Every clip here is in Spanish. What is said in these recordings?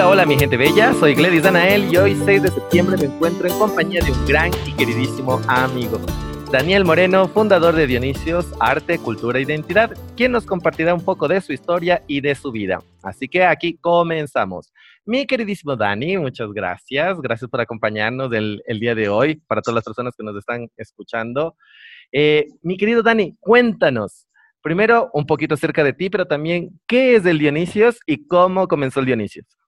Hola, hola mi gente bella, soy Gladys Danael y hoy 6 de septiembre me encuentro en compañía de un gran y queridísimo amigo, Daniel Moreno, fundador de Dionisios, Arte, Cultura e Identidad, quien nos compartirá un poco de su historia y de su vida. Así que aquí comenzamos. Mi queridísimo Dani, muchas gracias. Gracias por acompañarnos el, día de hoy, para todas las personas que nos están escuchando. Eh, mi querido Dani, cuéntanos, primero un poquito acerca de ti, pero también qué es el Dionisios y cómo comenzó el Dionisios.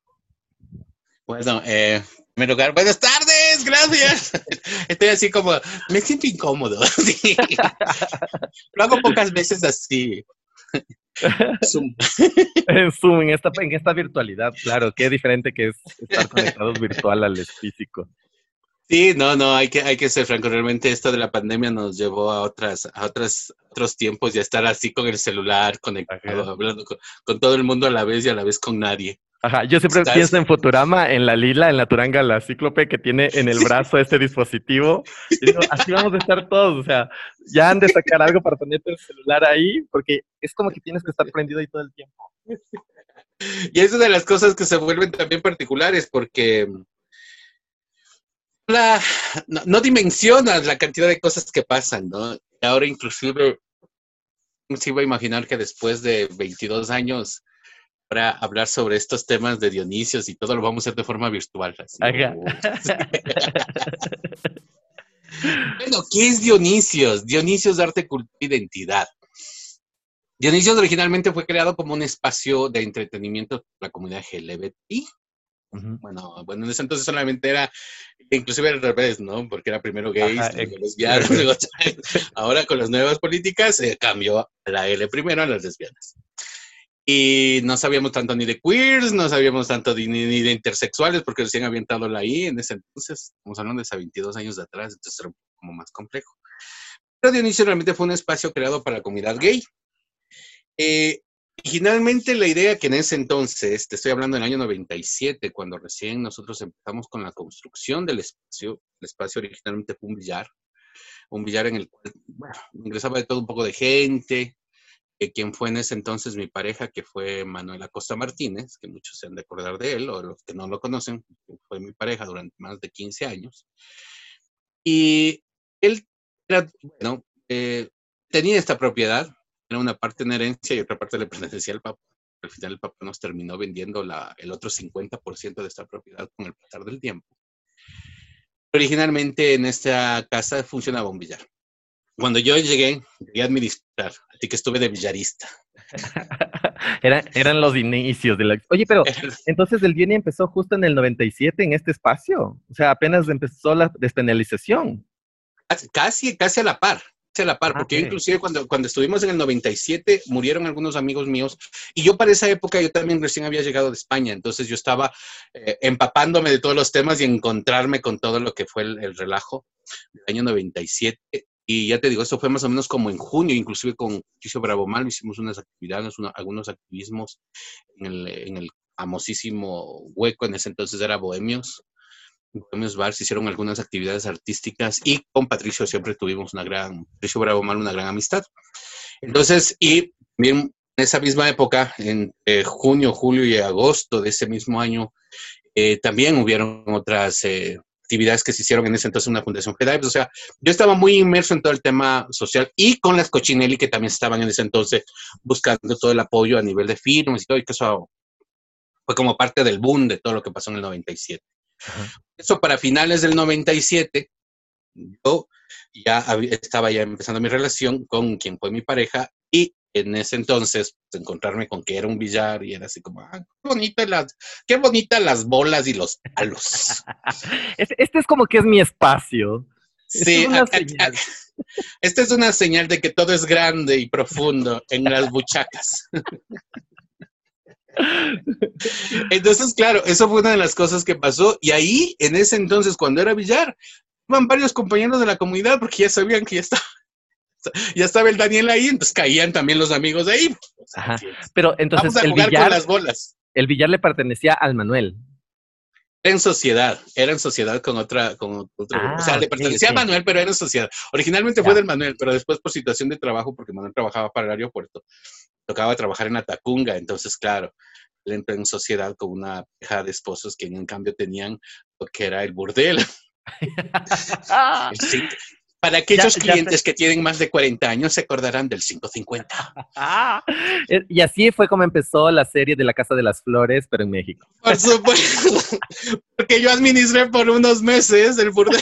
Bueno, eh, en primer lugar, buenas tardes, gracias. Estoy así como, me siento incómodo. Lo hago pocas veces así. Zoom. en Zoom, en esta, en esta virtualidad, claro, qué diferente que es estar conectados virtual al físico. Sí, no, no, hay que, hay que ser franco. Realmente esto de la pandemia nos llevó a otras, a otras, otros tiempos y a estar así con el celular, conectado, hablando con, todo el mundo a la vez y a la vez con nadie. Ajá, yo siempre pienso en Futurama, en la Lila, en la Turanga, la cíclope que tiene en el brazo este dispositivo. Y digo, así vamos a estar todos, o sea, ya han de sacar algo para ponerte el celular ahí, porque es como que tienes que estar prendido ahí todo el tiempo. Y es una de las cosas que se vuelven también particulares, porque la, no, no, dimensionas la cantidad de cosas que pasan, ¿no? Ahora inclusive, se iba a imaginar que después de 22 años para hablar sobre estos temas de Dionisios y todo lo vamos a hacer de forma virtual. bueno, ¿qué es Dionisios? Dionisios Arte, Cultura Identidad. Dionisios originalmente fue creado como un espacio de entretenimiento para la comunidad LGBTI. Bueno, bueno, en ese entonces solamente era, inclusive al revés, ¿no? Porque era primero gays, luego lesbianas, ahora con las nuevas políticas se cambió a la L primero a las lesbianas. Y no sabíamos tanto ni de queers, no sabíamos tanto ni, de intersexuales, porque recién habían estado ahí en ese entonces, estamos hablando de hace 22 años de atrás, entonces era como más complejo. Pero Dionisio realmente fue un espacio creado para la comunidad gay. Eh, originalmente la idea que en ese entonces, te estoy hablando del año 97, cuando recién nosotros empezamos con la construcción del espacio, el espacio originalmente fue un billar, un billar en el cual bueno, ingresaba de todo un poco de gente, quien fue en ese entonces mi pareja, que fue Manuel Acosta Martínez, que muchos se han de acordar de él, o los que no lo conocen, fue mi pareja durante más de 15 años. Y él era, bueno, eh, tenía esta propiedad, era una parte en herencia y otra parte le pertenecía al papá. Al final el papá nos terminó vendiendo la, el otro 50% de esta propiedad con el pasar del tiempo. Originalmente en esta casa funcionaba un billar. Cuando yo llegué, llegué a administrar, así que estuve de billarista. eran los inicios de la... Oye, pero entonces el Vieni empezó justo en el 97 en este espacio. O sea, apenas empezó la despenalización. Casi, casi a la par, casi a la par, ah, porque inclusive cuando, cuando estuvimos en el 97 murieron algunos amigos míos y yo para esa época yo también recién había llegado de España, entonces yo estaba eh, empapándome de todos los temas y encontrarme con todo lo que fue el, el relajo del año 97 y ya te digo, esto fue más o menos como en junio, inclusive con Chicho Bravo Mal hicimos unas actividades, algunos activismos en el, en el famosísimo hueco, en ese entonces era Bohemios, Bohemios Bar, se hicieron algunas actividades artísticas y con Patricio siempre tuvimos una gran, Patricio Bravo Mal, una gran amistad. Entonces, y bien en esa misma época, en junio, julio y agosto de ese mismo año, eh, también hubieron otras eh, actividades que se hicieron en ese entonces una fundación FEDAIPS. O sea, yo estaba muy inmerso en todo el tema social y con las Cochinelli que también estaban en ese entonces buscando todo el apoyo a nivel de firmas y todo, y que eso fue como parte del boom de todo lo que pasó en el 97. Eso para finales del 97, yo ya estaba ya empezando mi relación con quien fue mi pareja y en ese entonces pues, encontrarme con que era un billar y era así como, ah, qué bonitas las, qué bonitas las bolas y los palos. este es como que es mi espacio. Sí, esta es una señal de que todo es grande y profundo en las buchacas. Entonces, claro, eso fue una de las cosas que pasó. Y ahí, en ese entonces, cuando era billar, iban varios compañeros de la comunidad porque ya sabían que ya estaba, ya estaba el Daniel ahí, entonces caían también los amigos de ahí. Ajá. Pero entonces el billar, las bolas. El billar le pertenecía al Manuel. Era en sociedad, era en sociedad con otra, con otro, o sea, le ah, pertenecía a Manuel, pero era en sociedad. Originalmente fue del Manuel, pero después por situación de trabajo, porque Manuel trabajaba para el aeropuerto, tocaba trabajar en Atacunga, entonces, claro, él entró en sociedad con una pareja de esposos que en cambio tenían lo que era el burdel. Para aquellos clientes que tienen más de 40 años se acordarán del 550. Eh, y así fue como empezó la serie de la Casa de las Flores, pero en México. Por supuesto, porque yo administré por unos meses el burdel.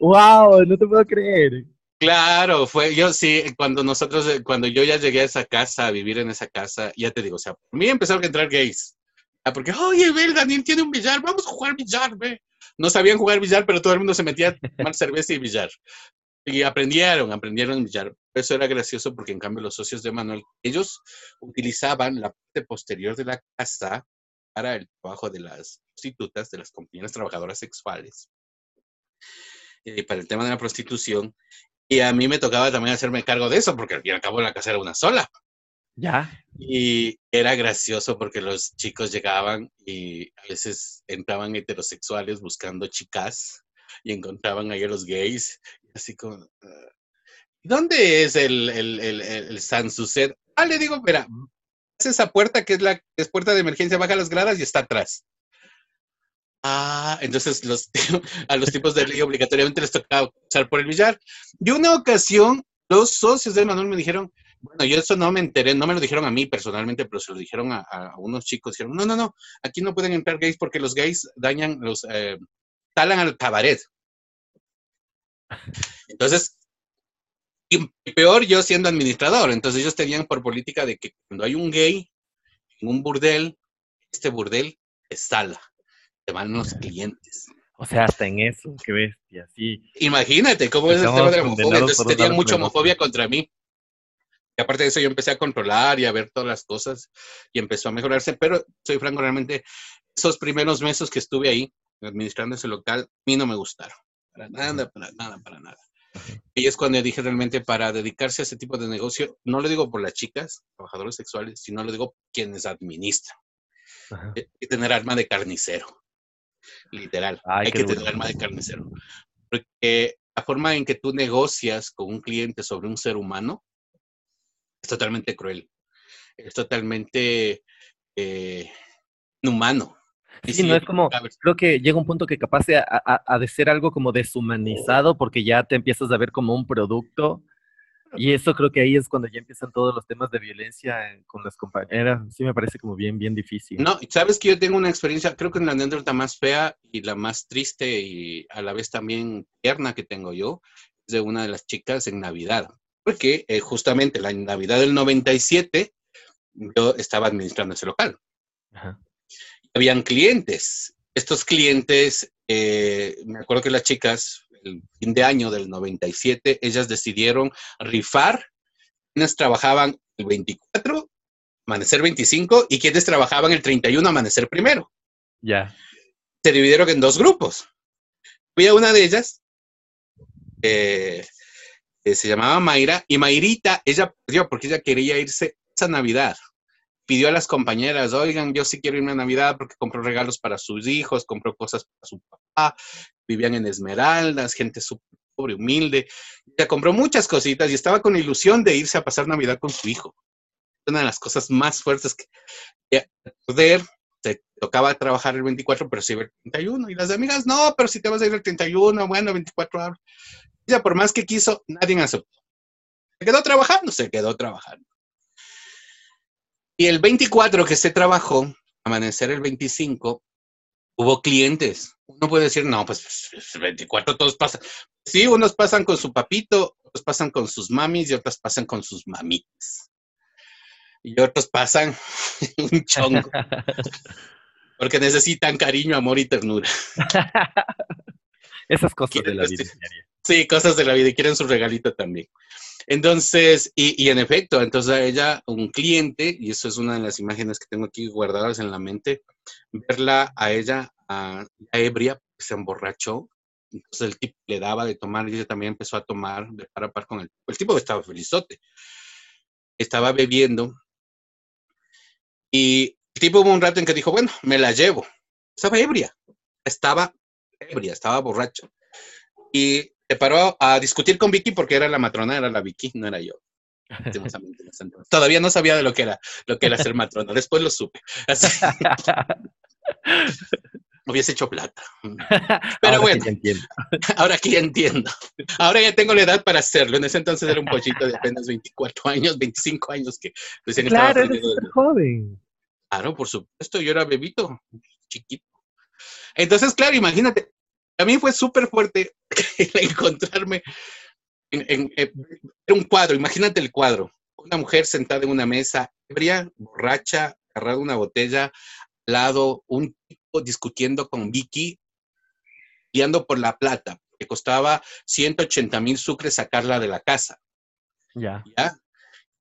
¡Wow! No te puedo creer. Claro, fue yo sí, cuando nosotros, cuando yo ya llegué a esa casa, a vivir en esa casa, ya te digo, o sea, por mí empezaron a entrar gays. Porque, oye, ve, Daniel tiene un billar, vamos a jugar billar, ve no sabían jugar billar, pero todo el mundo se metía a tomar cerveza y billar. Y aprendieron, aprendieron billar. Eso era gracioso porque en cambio los socios de Manuel, ellos utilizaban la parte posterior de la casa para el trabajo de las prostitutas, de las compañeras trabajadoras sexuales, y para el tema de la prostitución. Y a mí me tocaba también hacerme cargo de eso, porque al fin y al cabo la casa era una sola. Ya. Y era gracioso porque los chicos llegaban y a veces entraban heterosexuales buscando chicas y encontraban ahí a los gays, así como, ah, ¿dónde es el, el, el, el San Suset? Ah, le digo, mira, es esa puerta que es la es puerta de emergencia, baja las gradas y está atrás. Ah, entonces los, a los tipos de ley obligatoriamente les tocaba usar por el billar. Y una ocasión, los socios de Manuel me dijeron, bueno, yo eso no me enteré, no me lo dijeron a mí personalmente, pero se lo dijeron a, unos chicos. Dijeron, no, no, no, aquí no pueden entrar gays porque los gays dañan, los eh, talan al cabaret. Entonces, y peor yo siendo administrador. Entonces ellos tenían por política de que cuando hay un gay en un burdel, este burdel es sala, te van los clientes. O sea, hasta en eso, qué bestia, sí. Imagínate cómo es el tema de la homofobia. Entonces tenían mucha homofobia contra mí. Y aparte de eso, yo empecé a controlar y a ver todas las cosas y empezó a mejorarse. Pero soy franco, realmente, esos primeros meses que estuve ahí administrando ese local, a mí no me gustaron. Para nada, para nada, para nada. Y es cuando dije realmente para dedicarse a ese tipo de negocio, no lo digo por las chicas, trabajadores sexuales, sino lo digo quienes administran. Hay que tener arma de carnicero, literal. Hay que tener arma de carnicero. Porque la forma en que tú negocias con un cliente sobre un ser humano es totalmente cruel, es totalmente eh, inhumano. Sí, no es como, creo que llega un punto que capaz de, a, de ser algo como deshumanizado porque ya te empiezas a ver como un producto y eso creo que ahí es cuando ya empiezan todos los temas de violencia con las compañeras. Sí me parece como bien, bien difícil. No, sabes que yo tengo una experiencia, creo que en la anécdota más fea y la más triste y a la vez también tierna que tengo yo, es de una de las chicas en Navidad porque eh, justamente la Navidad del 97 yo estaba administrando ese local. Habían clientes. Estos clientes, eh, me acuerdo que las chicas, el fin de año del 97, ellas decidieron rifar quienes trabajaban el 24, amanecer 25, y quienes trabajaban el 31, amanecer primero. Ya. Se dividieron en dos grupos. Fui a una de ellas, eh, se llamaba Mayra, y Mayrita, ella perdió porque ella quería irse esa Navidad. Pidió a las compañeras, oigan, yo sí quiero irme a Navidad porque compró regalos para sus hijos, compró cosas para su papá, vivían en Esmeraldas, gente súper pobre, humilde. Ella compró muchas cositas y estaba con ilusión de irse a pasar Navidad con su hijo. Una de las cosas más fuertes que poder tocaba trabajar el 24, pero sí el 31. Y las amigas, no, pero si te vas a ir el 31, bueno, 24 ya por más que quiso, nadie aceptó. Se quedó trabajando, se quedó trabajando. Y el 24 que se trabajó, amanecer el 25, hubo clientes. Uno puede decir, no, pues el 24 todos pasan. Sí, unos pasan con su papito, otros pasan con sus mamis y otros pasan con sus mamitas. Y otros pasan un chongo. Porque necesitan cariño, amor y ternura. Esas cosas de la vida. Sí, cosas de la vida y quieren su regalito también. Entonces, y, en efecto, entonces ella, un cliente, y eso es una de las imágenes que tengo aquí guardadas en la mente, verla a ella a, ebria, se emborrachó, entonces el tipo le daba de tomar y ella también empezó a tomar de par a par con él. El tipo estaba felizote, estaba bebiendo y el tipo hubo un rato en que dijo, bueno, me la llevo. Estaba ebria, estaba ebria, estaba borracho. Y se paró a discutir con Vicky porque era la matrona, era la Vicky, no era yo. Todavía no sabía de lo que era, lo que era ser matrona. Después lo supe. hubiese hecho plata. Pero bueno, ahora que ya entiendo. Ahora ya tengo la edad para hacerlo. En ese entonces era un pollito de apenas 24 años, 25 años que claro, eres joven. Claro, por supuesto, yo era bebito, chiquito. Entonces, claro, imagínate, a mí fue súper fuerte encontrarme en, un cuadro, imagínate el cuadro, una mujer sentada en una mesa, ebria, borracha, agarrada una botella, al lado un tipo discutiendo con Vicky, guiando por la plata, que costaba 180 mil sucres sacarla de la casa. Ya. ¿Ya?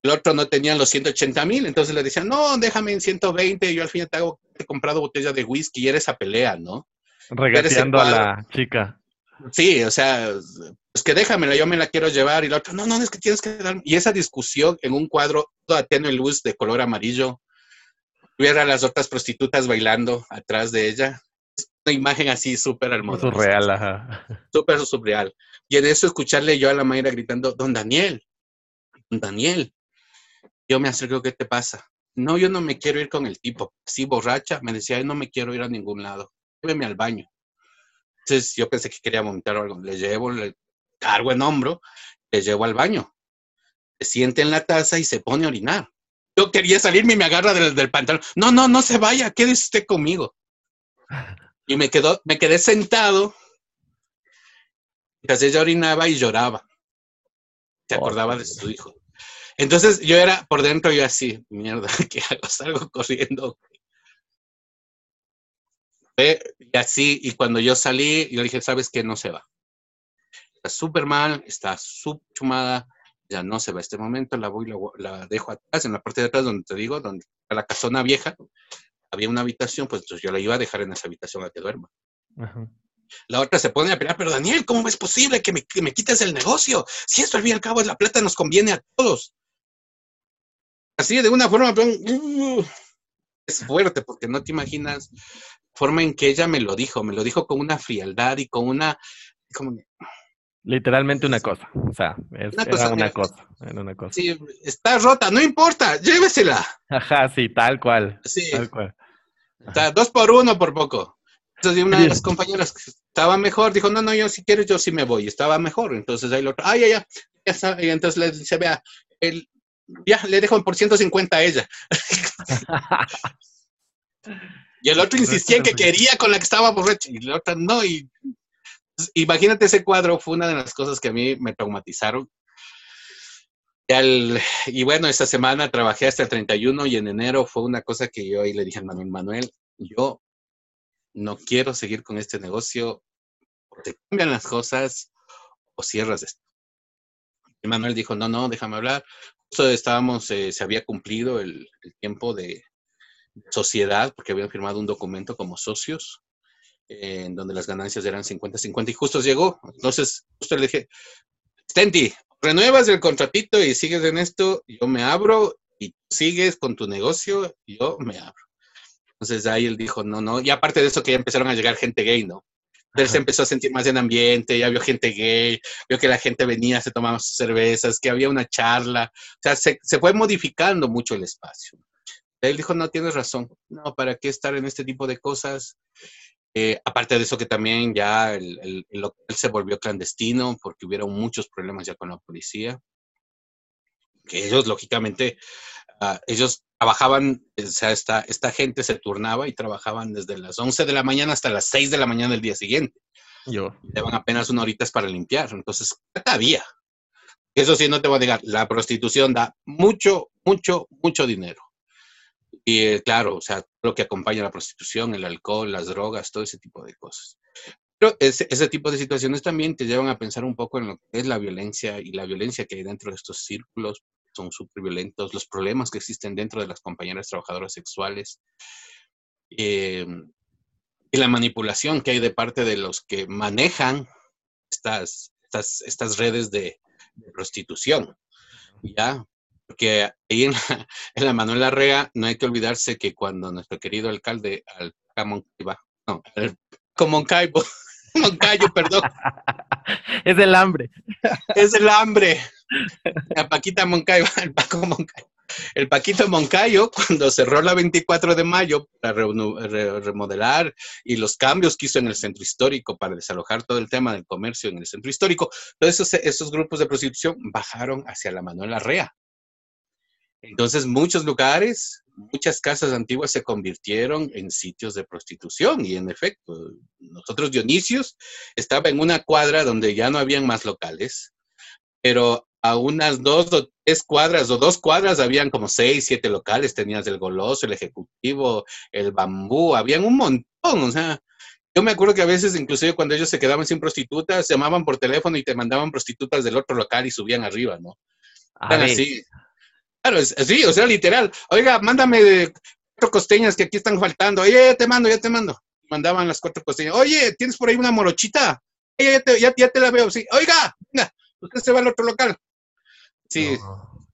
El otro no tenía los 180 mil, entonces le decían, no, déjame en 120, yo al fin y al he comprado botella de whisky y era esa pelea, ¿no? Regateando a la chica. Sí, o sea, pues que déjamela, yo me la quiero llevar y la otra, no, no, es que tienes que dar. Y esa discusión en un cuadro toda tenue luz de color amarillo, hubiera las otras prostitutas bailando atrás de ella. Es una imagen así súper hermosa. Surreal, ajá. Súper surreal. Y en eso escucharle yo a la Mayra gritando, don Daniel, don Daniel, yo me acerco, ¿qué te pasa? No, yo no me quiero ir con el tipo. Así borracha, me decía, yo no me quiero ir a ningún lado. Lléveme al baño. Entonces yo pensé que quería vomitar algo. Le llevo, le cargo en hombro, le llevo al baño. Se siente en la taza y se pone a orinar. Yo quería salirme y me agarra del, del pantalón. No, no, no se vaya, quédese usted conmigo. Y me, quedó, me quedé sentado. Mientras ella orinaba y lloraba. Se acordaba de su hijo. Entonces yo era por dentro, yo así, mierda, ¿qué hago? Salgo corriendo. Y así, y cuando yo salí, yo dije, ¿sabes qué? No se va. Está súper mal, está súper chumada, ya no se va. Este momento la voy, la, la, dejo atrás, en la parte de atrás donde te digo, donde la casona vieja, había una habitación, pues entonces yo la iba a dejar en esa habitación a que duerma. La otra se pone a pelear, pero Daniel, ¿cómo es posible que me, que me quites el negocio? Si esto al fin y al cabo es la plata, nos conviene a todos así de una forma, uh, es fuerte porque no te imaginas la forma en que ella me lo dijo, me lo dijo con una frialdad y con una... Literalmente una cosa, o sea, es, una cosa, era una cosa, una cosa. Sí, está rota, no importa, llévesela. Ajá, sí, tal cual. Sí. Tal cual. Está dos por uno por poco. Entonces una de las compañeras que estaba mejor dijo, no, no, yo si quieres, yo sí me voy. Estaba mejor. Entonces ahí lo otro, ay, ya, ya, ya. Y entonces le dice, vea, el, ya, le dejo por 150 a ella. y el otro insistía en que quería con la que estaba borracha y la otra no. Y, imagínate ese cuadro, fue una de las cosas que a mí me traumatizaron. Y, y bueno, esta semana trabajé hasta el 31 y en enero fue una cosa que yo ahí le dije a Manuel, Manuel, yo no quiero seguir con este negocio, te cambian las cosas o cierras esto. Manuel dijo, no, no, déjame hablar estábamos, eh, se había cumplido el, tiempo de sociedad, porque habían firmado un documento como socios, eh, en donde las ganancias eran 50-50 y justo llegó. Entonces, justo le dije, Stenti, renuevas el contratito y sigues en esto, yo me abro y sigues con tu negocio, yo me abro. Entonces ahí él dijo, no, no, y aparte de eso que ya empezaron a llegar gente gay, ¿no? Él se empezó a sentir más en ambiente, ya vio gente gay, vio que la gente venía, se tomaba sus cervezas, que había una charla, o sea, se, fue modificando mucho el espacio. Él dijo, no, tienes razón, no, ¿para qué estar en este tipo de cosas? Eh, aparte de eso que también ya el, el, local se volvió clandestino porque hubieron muchos problemas ya con la policía, que ellos lógicamente, uh, ellos trabajaban, o sea, esta, esta gente se turnaba y trabajaban desde las 11 de la mañana hasta las 6 de la mañana del día siguiente. Yo. Llevan apenas una horita para limpiar. Entonces, había. Eso sí, no te voy a negar, la prostitución da mucho, mucho, mucho dinero. Y eh, claro, o sea, lo que acompaña a la prostitución, el alcohol, las drogas, todo ese tipo de cosas. Pero ese, ese, tipo de situaciones también te llevan a pensar un poco en lo que es la violencia y la violencia que hay dentro de estos círculos, son súper violentos, los problemas que existen dentro de las compañeras trabajadoras sexuales eh, y la manipulación que hay de parte de los que manejan estas, estas, estas redes de, de, ¿ya? Porque ahí en la, en la Manuel Arrea no hay que olvidarse que cuando nuestro querido alcalde al Moncaiba, no, Moncaibo, Moncayo, perdón. Es el hambre. Es el hambre. A Paquita Moncayo, el Paco Moncayo. Paquito Moncayo, cuando cerró la 24 de mayo para remodelar y los cambios que hizo en el centro histórico para desalojar todo el tema del comercio en el centro histórico, todos esos, grupos de prostitución bajaron hacia la Manuela Rea. Entonces, muchos lugares, muchas casas antiguas se convirtieron en sitios de prostitución y en efecto, nosotros Dionisios estaba en una cuadra donde ya no habían más locales, pero a unas dos o tres cuadras o dos cuadras habían como seis, siete locales, tenías el goloso, el ejecutivo, el bambú, habían un montón, o sea, yo me acuerdo que a veces, inclusive cuando ellos se quedaban sin prostitutas, llamaban por teléfono y te mandaban prostitutas del otro local y subían arriba, ¿no? así. Claro, sí, o sea, literal. Oiga, mándame cuatro costeñas que aquí están faltando. Oye, ya te mando, ya te mando. Mandaban las cuatro costeñas. Oye, ¿tienes por ahí una morochita? Oye, ya te, la veo. Sí, oiga, venga, usted se va al otro local. Sí.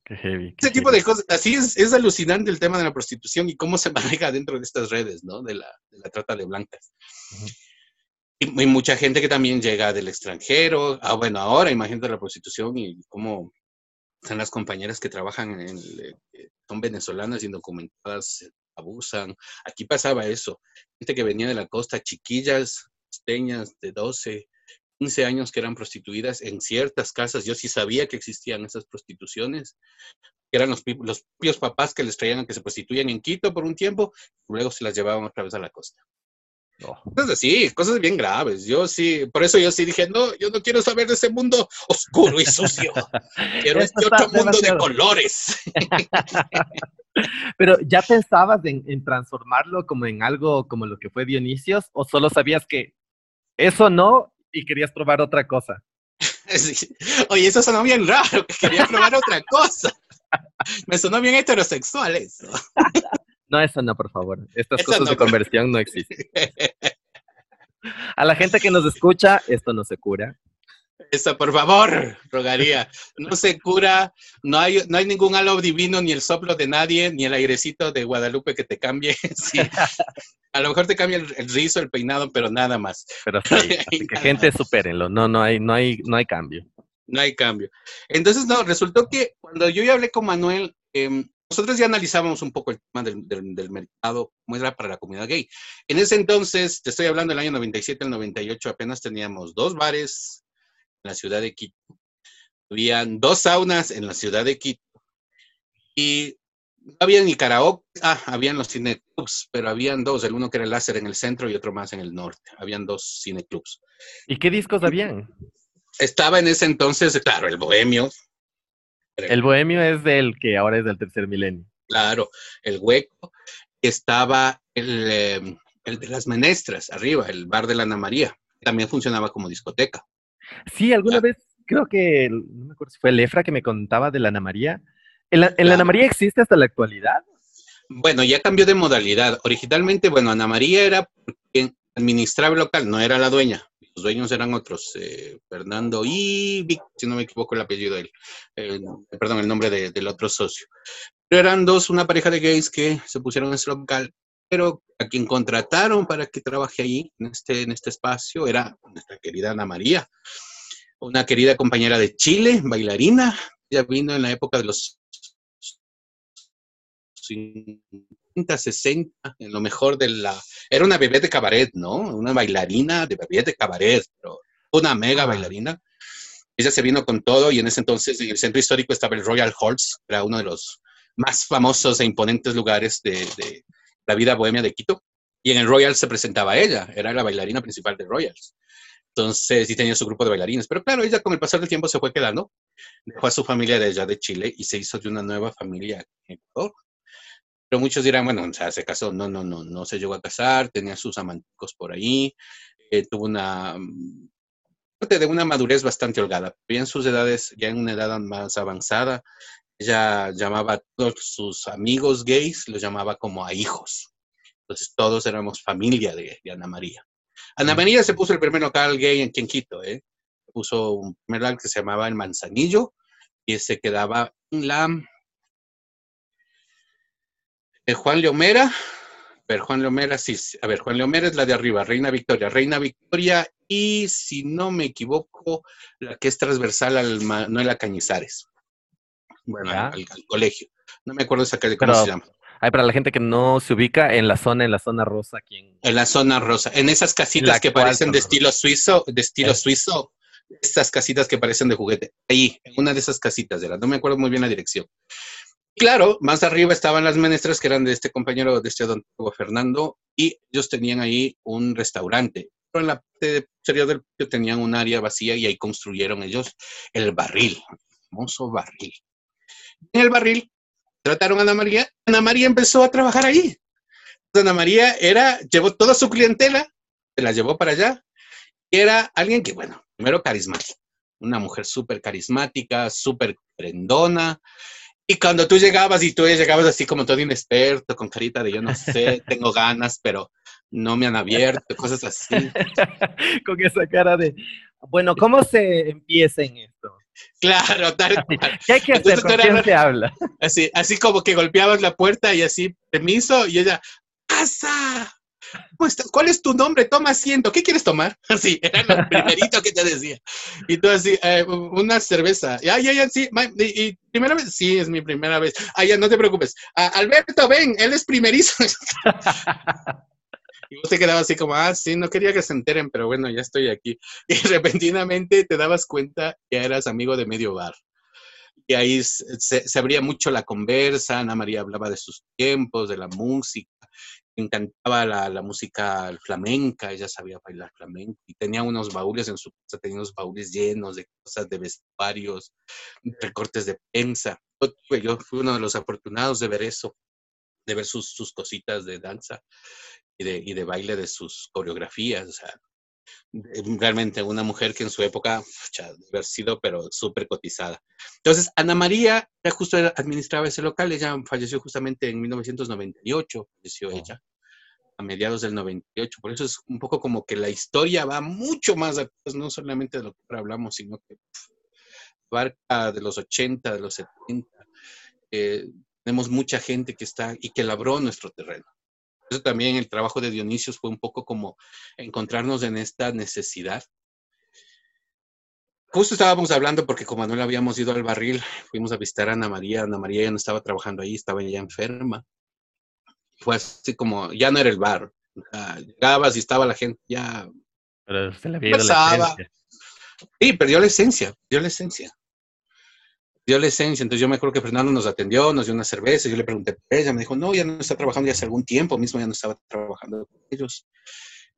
qué heavy. Ese tipo de cosas. Así es, es alucinante el tema de la prostitución y cómo se maneja dentro de estas redes, ¿no? De la, de la trata de blancas. y, y, mucha gente que también llega del extranjero. Ah, bueno, ahora imagínate la prostitución y cómo están las compañeras que trabajan en, eh, son venezolanas indocumentadas, abusan. Aquí pasaba eso. Gente que venía de la costa, chiquillas, costeñas de 12, 15 años que eran prostituidas en ciertas casas. Yo sí sabía que existían esas prostituciones, que eran los, los propios papás que les traían a que se prostituían en Quito por un tiempo, y luego se las llevaban otra vez a la costa. Cosas así, cosas bien graves. Yo sí, por eso yo sí dije, no, yo no quiero saber de ese mundo oscuro y sucio. quiero este otro mundo de colores. Pero ¿ya pensabas en, transformarlo como en algo como lo que fue Dionisios o solo sabías que eso no y querías probar otra cosa? Oye, eso sonó bien raro, que quería probar otra cosa. Me sonó bien heterosexual eso. No, eso no, por favor. Estas cosas de conversión no existen. A la gente que nos escucha, esto no se cura. Eso, por favor, rogaría. No se cura, no hay, no hay ningún halo divino, ni el soplo de nadie, ni el airecito de Guadalupe que te cambie. Sí. A lo mejor te cambia el, rizo, el peinado, pero nada más. Pero sí, que gente supérenlo, no, no hay, no hay, no hay cambio. No hay cambio. Entonces, no, resultó que cuando yo ya hablé con Manuel, eh, nosotros ya analizábamos un poco el tema del, mercado, cómo era para la comunidad gay. En ese entonces, te estoy hablando del año 97 al 98, apenas teníamos dos bares la ciudad de Quito. Habían dos saunas en la ciudad de Quito. Y no había ni karaoke, ah, habían los cineclubs, pero habían dos, el uno que era el láser en el centro y otro más en el norte. Habían dos cineclubs. ¿Y qué discos habían? Estaba en ese entonces, claro, el Bohemio, el bohemio es del que ahora es del tercer milenio. Claro, el hueco. Estaba em, el, de las menestras, arriba, el bar de la Ana María. También funcionaba como discoteca. Sí, alguna ah. vez creo que, no me acuerdo si fue el Efra que me contaba de la Ana María. ¿En la, Ana María existe hasta la actualidad? Bueno, ya cambió de modalidad. Originalmente, bueno, Ana María era quien administraba el local, no era la dueña los dueños eran otros, eh, Fernando y Vic, si no me equivoco el apellido de él, perdón, el nombre del otro socio. Pero eran dos, una pareja de gays que se pusieron en ese local, pero a quien contrataron para que trabaje allí, en este, en este espacio, era nuestra querida Ana María, una querida compañera de Chile, bailarina, ya vino en la época de los 60, en lo mejor de la... Era una bebé de cabaret, ¿no? Una bailarina de bebé de cabaret, pero una mega bailarina. Ella se vino con todo y en ese entonces en el centro histórico estaba el Royal Horse, era uno de los más famosos e imponentes lugares de, la vida bohemia de Quito. Y en el Royal se presentaba ella, era la bailarina principal de Royals. Entonces, y tenía su grupo de bailarines. Pero claro, ella con el pasar del tiempo se fue quedando, dejó a su familia de allá de Chile y se hizo de una nueva familia en Ecuador. Pero muchos dirán, bueno, o sea, se casó. No, no, no, no se llegó a casar, tenía sus amanticos por ahí, eh, tuvo una mm, parte de una madurez bastante holgada. Bien sus edades, ya en una edad más avanzada, ella llamaba a todos sus amigos gays, los llamaba como a hijos. Entonces todos éramos familia de, Ana María. Ana María se puso el primer local gay en Quito, ¿eh? Puso un primer local que se llamaba El Manzanillo y se quedaba en la Juan Leomera, ver, Juan Leomera, sí, a ver, Juan Leomera es la de arriba, Reina Victoria, Reina Victoria y si no me equivoco, la que es transversal al Manuela Cañizares. Bueno, al, al colegio. No me acuerdo exactamente Pero- cómo se llama. Ay, para la gente que no se ubica en la zona, en la zona rosa aquí en... En la zona rosa, en esas casitas La que parecen de estilo suizo, de estilo suizo, estas casitas que parecen de juguete. Ahí, en una de esas casitas era, no me acuerdo muy bien la dirección. Claro, más arriba estaban las menestras que eran de este compañero, de este odontólogo Fernando, y ellos tenían ahí un restaurante. Pero en la parte posterior del tenían un área vacía y ahí construyeron ellos el barril, el famoso barril. En el barril trataron a Ana María, Ana María empezó a trabajar ahí. Ana María era, llevó toda su clientela, se la llevó para allá, y era alguien que, bueno, primero carismático, una mujer súper carismática, súper prendona, y cuando tú llegabas y tú llegabas así como todo inexperto, con carita de yo no sé, tengo ganas, pero no me han abierto, cosas así. Con esa cara de... Bueno, ¿cómo se empieza en esto? Claro, tal Así, cual. ¿Qué hay que hacer? Entonces, ¿Con quién se habla? Así, así como que golpeabas la puerta y así, permiso, y ella, ¡pasa! Pues, ¿Cuál es tu nombre? Toma asiento. ¿Qué quieres tomar? Así, era lo primerito que te decía. Y tú así, "Eh, una cerveza. Y, ay, ay, ay, sí, y primera vez, sí, es mi primera vez. Ah, ya, no te preocupes. "Ah, Alberto, ven, él es primerizo. Y vos te quedabas así como, ah, sí, no quería que se enteren, pero bueno, ya estoy aquí. Y repentinamente te dabas cuenta que eras amigo de medio bar. Y ahí se, abría mucho la conversa, Ana María hablaba de sus tiempos, de la música, encantaba la, la música flamenca, ella sabía bailar flamenco y tenía unos baúles en su casa, tenía unos baúles llenos de cosas, de vestuarios, recortes de prensa. Yo, yo fui uno de los afortunados de ver eso, de ver sus, sus cositas de danza y de, y de baile de sus coreografías. O sea, de- realmente una mujer que en su época, pucha, debe haber sido, pero súper cotizada. Entonces, Ana María ya justo administraba ese local, ella falleció justamente en 1998, falleció Oh. ella a mediados del 98, por eso es un poco como que la historia va mucho más atrás, no solamente de lo que ahora hablamos, sino que pf, abarca de los 80, de los 70. eh, tenemos mucha gente que está y que labró nuestro terreno. Eso también el trabajo de Dionisios fue un poco como encontrarnos en esta necesidad. Justo estábamos hablando porque con Manuel habíamos ido al barril, fuimos a visitar a Ana María, Ana María ya no estaba trabajando ahí, estaba ya enferma. Fue así como, ya no era el bar. Llegabas y estaba la gente ya Pero se le había ido la esencia. Sí, perdió la esencia, perdió la esencia. Perdió la esencia. Entonces yo me acuerdo que Fernando nos atendió, nos dio una cerveza, yo le pregunté por ella, me dijo, no, ya no está trabajando ya hace algún tiempo, mismo ya no estaba trabajando con ellos.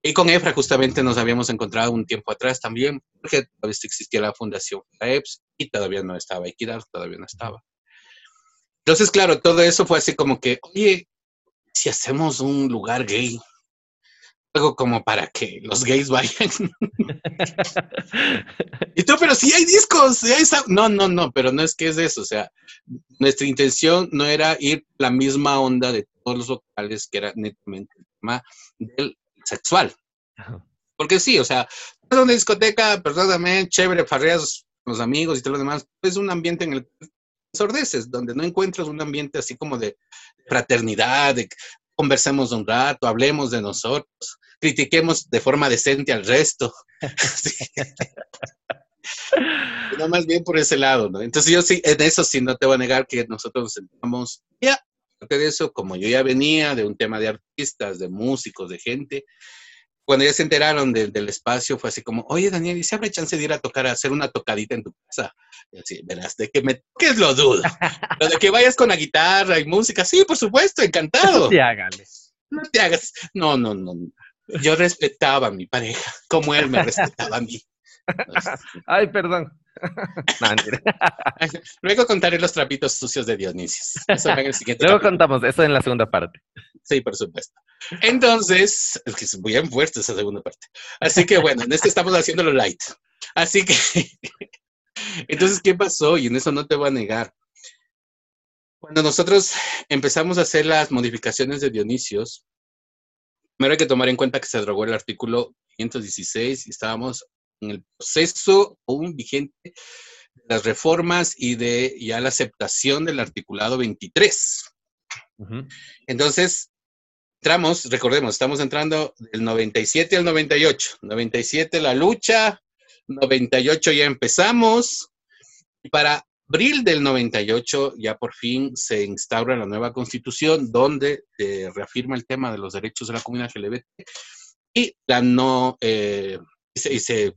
Y con EFRA justamente nos habíamos encontrado un tiempo atrás también, porque todavía existía la fundación la EPS y todavía no estaba Equidad, todavía no estaba. Entonces, claro, todo eso fue así como que, oye, si hacemos un lugar gay, algo como para que los gays vayan. Y tú, pero si hay discos, si hay No, no, no, pero no es que es eso. O sea, nuestra intención no era ir la misma onda de todos los locales, que era netamente el tema del sexual. Ajá. Porque sí, o sea, es una discoteca, perdóname, chévere, farreas con los amigos y todo lo demás. Es un ambiente en el que sordeces, donde no encuentras un ambiente así como de fraternidad, de conversemos un rato, hablemos de nosotros, critiquemos de forma decente al resto. No, más bien por ese lado, ¿no? Entonces yo sí, en eso sí no te voy a negar que nosotros nos sentamos, ya, aparte de eso, como yo ya venía de un tema de artistas, de músicos, de gente, cuando ya se enteraron del- del espacio fue así como, oye Daniel, ¿y si habrá chance de ir a tocar, a hacer una tocadita en tu casa? Y así, verás, de que me toques lo dudo. Lo de que vayas con la guitarra y música, sí, por supuesto, encantado. Sí, hágale. No te hagas. No, no, no. Yo respetaba a mi pareja, como él me respetaba a mí. Ay, perdón. No. Luego contaré los trapitos sucios de Dionisios. Eso en el siguiente Luego capítulo. contamos eso en la segunda parte. Sí, por supuesto. Entonces, es que es muy fuerte esa segunda parte. Así que bueno, en este estamos haciéndolo light. Así que, entonces, ¿qué pasó? Y en eso no te voy a negar. Cuando nosotros empezamos a hacer las modificaciones de Dionisios, primero hay que tomar en cuenta que se drogó el artículo 516 y estábamos en el proceso aún vigente de las reformas y de ya la aceptación del articulado 23. Ujú. Entonces, entramos, recordemos, estamos entrando del 97 al 98. 97 la lucha, 98 ya empezamos. Y para abril del 98 ya por fin se instaura la nueva constitución donde reafirma el tema de los derechos de la comunidad LGBT y la no, eh, y se,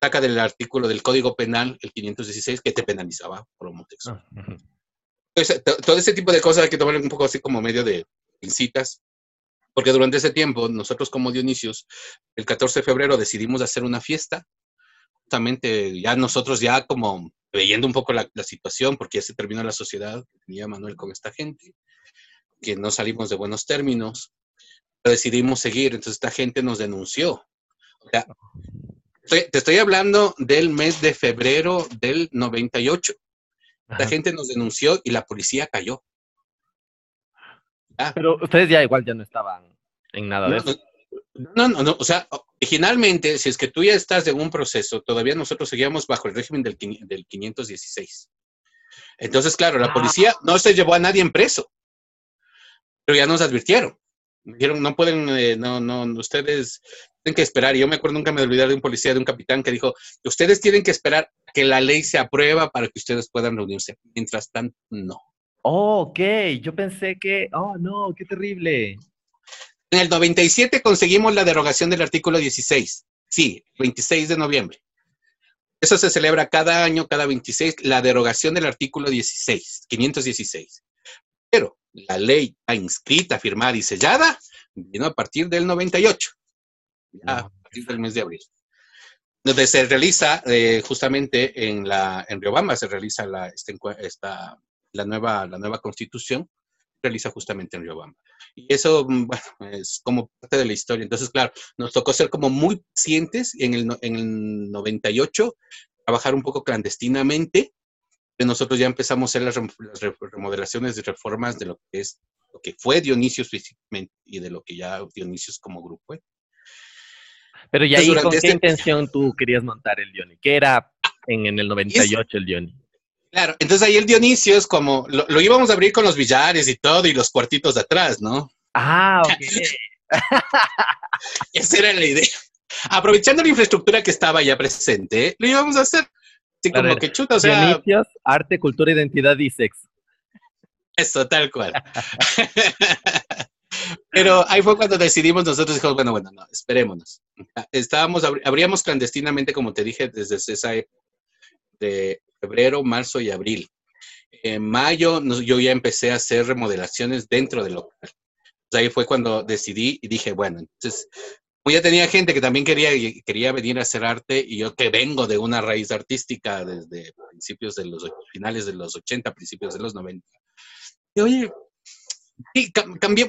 saca del artículo del Código Penal, el 516, que te penalizaba por homosexual. Ah, Entonces, todo ese tipo de cosas hay que tomar un poco así como medio de incitas, porque durante ese tiempo, nosotros como Dionisios, el 14 de febrero decidimos hacer una fiesta, justamente ya nosotros ya como leyendo un poco la, situación, porque ya se terminó la sociedad tenía Manuel con esta gente, que no salimos de buenos términos, decidimos seguir, entonces esta gente nos denunció. Te estoy hablando del mes de febrero del 98. La gente nos denunció y la policía cayó. Pero ustedes ya igual ya no estaban en nada de eso. No, no, no, o sea, originalmente, si es que tú ya estás en un proceso, todavía nosotros seguíamos bajo el régimen del, del 516. Entonces, claro, la ah. policía no se llevó a nadie en preso, pero ya nos advirtieron. Dijeron, no pueden, eh, no, no, ustedes tienen que esperar. Y yo me acuerdo, nunca me olvidar de un policía, de un capitán que dijo, ustedes tienen que esperar que la ley se aprueba para que ustedes puedan reunirse. Mientras tanto, no. Oh, ok, yo pensé que, oh, no, qué terrible. En el 97 conseguimos la derogación del artículo 16. Sí, 26 de noviembre. Eso se celebra cada año, cada 26, la derogación del artículo 16, 516. Pero la ley inscrita, firmada y sellada vino a partir del 98, ya a partir del mes de abril. Donde se realiza eh, justamente en, la, en Riobamba, se realiza la, este esta, la, nueva, la nueva constitución, realiza justamente en Riobamba. Y eso, mm, bueno, es como parte de la historia. Entonces, claro, nos tocó ser como muy pacientes en el, en el 98, trabajar un poco clandestinamente. Nosotros ya empezamos a hacer las remodelaciones y reformas de lo que es lo que fue Dionisio físicamente y de lo que ya Dionisio como grupo. ¿eh? Pero ya ahí, ¿con qué este intención tú querías montar el Dioni? ¿Qué era en, en el 98 el Dioni? Claro, entonces ahí el Dionisio es como, lo, íbamos a abrir con los billares y todo y los cuartitos de atrás, ¿no? Ah, ok. Esa era la idea. Aprovechando la infraestructura que estaba ya presente, lo íbamos a hacer. Así como que chuta, o sea. Dionisios, arte, cultura, identidad y sexo. Eso, tal cual. Pero ahí fue cuando decidimos, nosotros dijimos, bueno, bueno, no, esperémonos. Estábamos, abríamos clandestinamente, como te dije, desde esa época de febrero, marzo y abril. En mayo yo ya empecé a hacer remodelaciones dentro del local. ahí fue cuando decidí y dije, bueno, entonces, como ya tenía gente que también quería, quería venir a hacer arte y yo que vengo de una raíz artística desde principios de los finales de los 80, principios de los 90. Y oye, Sí,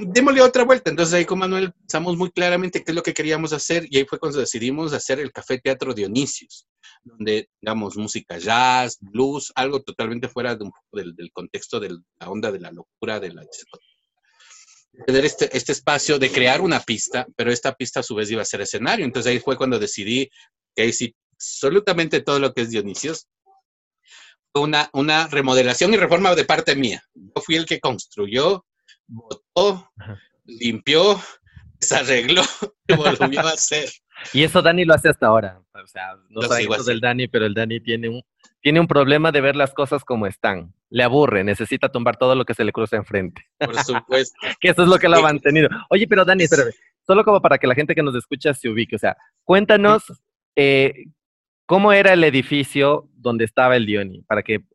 démosle otra vuelta. Entonces ahí con Manuel pensamos muy claramente qué es lo que queríamos hacer y ahí fue cuando decidimos hacer el Café Teatro Dionisios, donde, digamos, música jazz, blues, algo totalmente fuera de un poco del, contexto de la onda de la locura de la tener este, este espacio de crear una pista, pero esta pista a su vez iba a ser escenario. Entonces ahí fue cuando decidí que ahí sí, absolutamente todo lo que es Dionisios, una, una remodelación y reforma de parte mía. Yo fui el que construyó, botó, limpió, desarregló y volvió a hacer. Y eso Dani lo hace hasta ahora. O sea, no sabemos del Dani, pero el Dani tiene un, tiene un problema de ver las cosas como están. Le aburre, necesita tumbar todo lo que se le cruza enfrente. Por supuesto. que eso es lo que lo ha mantenido. Oye, pero Dani, espérame, solo como para que la gente que nos escucha se ubique. O sea, cuéntanos eh, cómo era el edificio donde estaba el Dioni, para que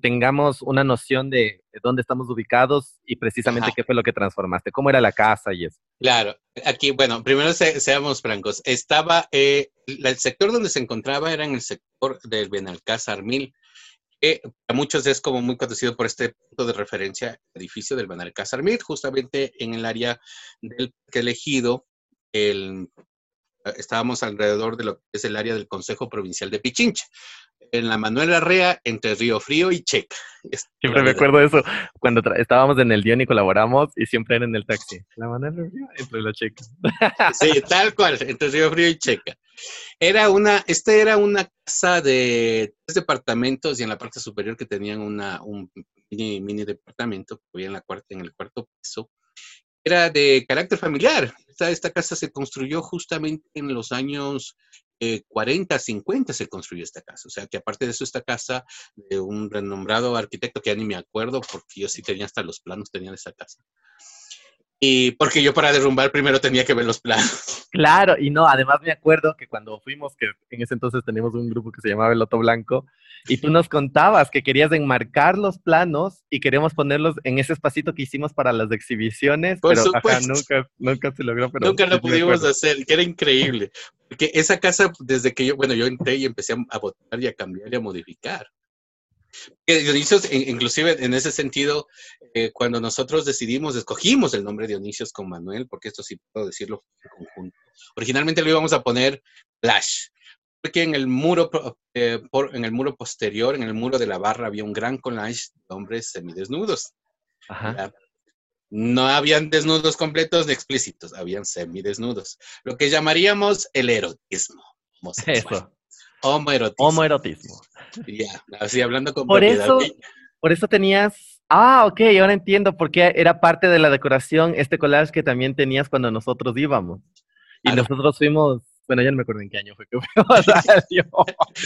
tengamos una noción de dónde estamos ubicados y precisamente qué fue lo que transformaste, cómo era la casa y eso. Claro, aquí, bueno, primero seamos francos, estaba, eh, el sector donde se encontraba era en el sector del Benalcázar Mil, que a muchos es como muy conocido por este punto de referencia, edificio del Benalcázar Mil, justamente en el área del que elegido, el estábamos alrededor de lo que es el área del Consejo Provincial de Pichincha en la Manuel Arrea entre Río Frío y Checa. Siempre me acuerdo de eso, cuando estábamos en el Dion y colaboramos y siempre era en el taxi. La Manuel Arrea entre la Checa. Sí, tal cual, entre Río Frío y Checa. Era una, esta era una casa de tres departamentos y en la parte superior que tenían una, un mini, mini departamento que había en, la cuarta, en el cuarto piso. Era de carácter familiar. Esta, esta casa se construyó justamente en los años 40, 50 se construyó esta casa. O sea, que aparte de eso, esta casa de un renombrado arquitecto que ya ni me acuerdo, porque yo sí tenía hasta los planos, tenía esa casa. Y porque yo para derrumbar primero tenía que ver los planos. Claro, y no, además me acuerdo que cuando fuimos, que en ese entonces teníamos un grupo que se llamaba El Loto Blanco, y tú nos contabas que querías enmarcar los planos y queríamos ponerlos en ese espacito que hicimos para las exhibiciones, pero nunca, nunca se logró. Pero nunca lo pudimos hacer, que era increíble. Porque esa casa, desde que yo, bueno, yo entré y empecé a votar y a cambiar y a modificar. Dionisios, inclusive en ese sentido, eh, cuando nosotros decidimos, escogimos el nombre Dionisios con Manuel, porque esto sí puedo decirlo en conjunto. Originalmente lo íbamos a poner Flash, porque en el muro, eh, en el muro posterior, en el muro de la barra, había un gran collage de hombres semidesnudos. No habían desnudos completos ni explícitos, habían semidesnudos. Lo que llamaríamos el erotismo. Eso. Homoerotismo. Homoerotismo. Ya, así hablando con por eso, por eso tenías. Ah, ok, ahora entiendo por qué era parte de la decoración este collage que también tenías cuando nosotros íbamos. Y nosotros fuimos, bueno, ya no me acuerdo en qué año fue que fuimos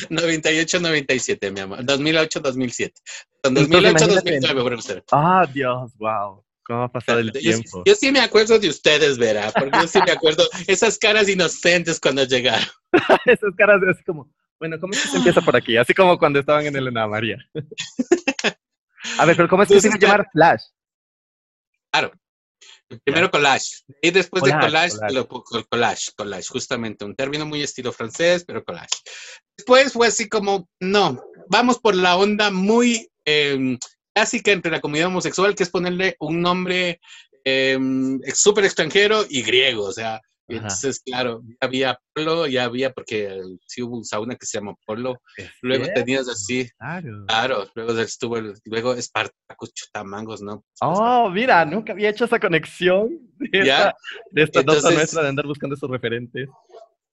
98, 97, mi amor. 2008, 2007. 2008, 2009, Ah, Dios, wow. ¿Cómo ha pasado el tiempo? Yo, sí me acuerdo de ustedes, verá, porque yo sí me acuerdo esas caras inocentes cuando llegaron. esas caras así como, bueno, ¿cómo es que se empieza por aquí? Así como cuando estaban en Elena María. A ver, pero ¿cómo es que se tiene que llamar Flash? Claro. Primero collage. Y después de collage, collage, collage, justamente. Un término muy estilo francés, pero collage. Después fue así como, no, vamos por la onda muy em, clásica entre la comunidad homosexual, que es ponerle un nombre eh, súper extranjero y griego. O sea, entonces, claro, ya había Polo, ya había, porque sí hubo un sauna que se llama Polo. Luego tenías así. Claro. Claro, luego estuvo, el, luego Espartaco Chutamangos, ¿no? Oh, mira, nunca había hecho esa conexión de esta, de esta nota nuestra de andar buscando esos referentes.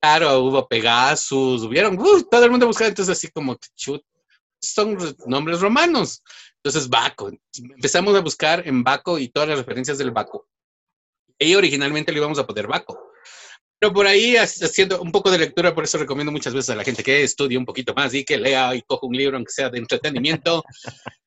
Claro, hubo Pegasus, hubieron, uh, todo el mundo buscaba, entonces así como, chut, son nombres romanos. Entonces, Baco. Empezamos a buscar en Baco y todas las referencias del Baco. Y originalmente le íbamos a poner Baco. Pero por ahí, haciendo un poco de lectura, por eso recomiendo muchas veces a la gente que estudie un poquito más y que lea y coja un libro, aunque sea de entretenimiento.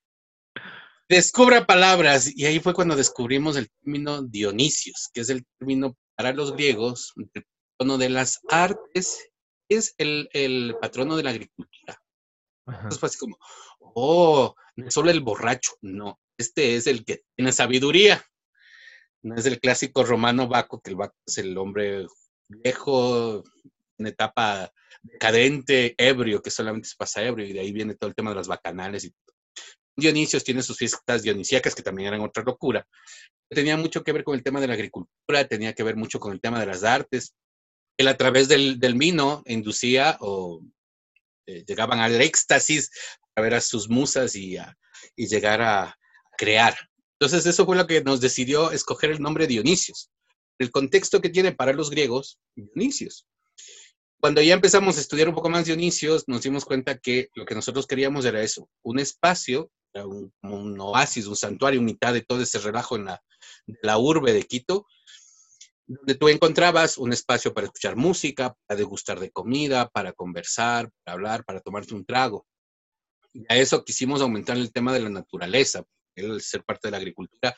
descubra palabras. Y ahí fue cuando descubrimos el término Dionisios, que es el término para los griegos, el patrono de las artes, es el, el patrono de la agricultura. Entonces fue así como, oh, no es solo el borracho, no, este es el que tiene sabiduría. No es el clásico romano Baco, que el Baco es el hombre viejo, en etapa decadente, ebrio, que solamente se pasa ebrio, y de ahí viene todo el tema de las bacanales. Y Dionisios tiene sus fiestas dionisíacas, que también eran otra locura. Tenía mucho que ver con el tema de la agricultura, tenía que ver mucho con el tema de las artes. Él a través del, del vino inducía o eh, llegaban al éxtasis a ver a sus musas y, y llegar a crear. Entonces eso fue lo que nos decidió escoger el nombre Dionisios el contexto que tiene para los griegos Dionisios. Cuando ya empezamos a estudiar un poco más Dionisios, nos dimos cuenta que lo que nosotros queríamos era eso, un espacio, un, oasis, un santuario, mitad de todo ese relajo en la, la urbe de Quito, donde tú encontrabas un espacio para escuchar música, para degustar de comida, para conversar, para hablar, para tomarte un trago. Y a eso quisimos aumentar el tema de la naturaleza. El ser parte de la agricultura,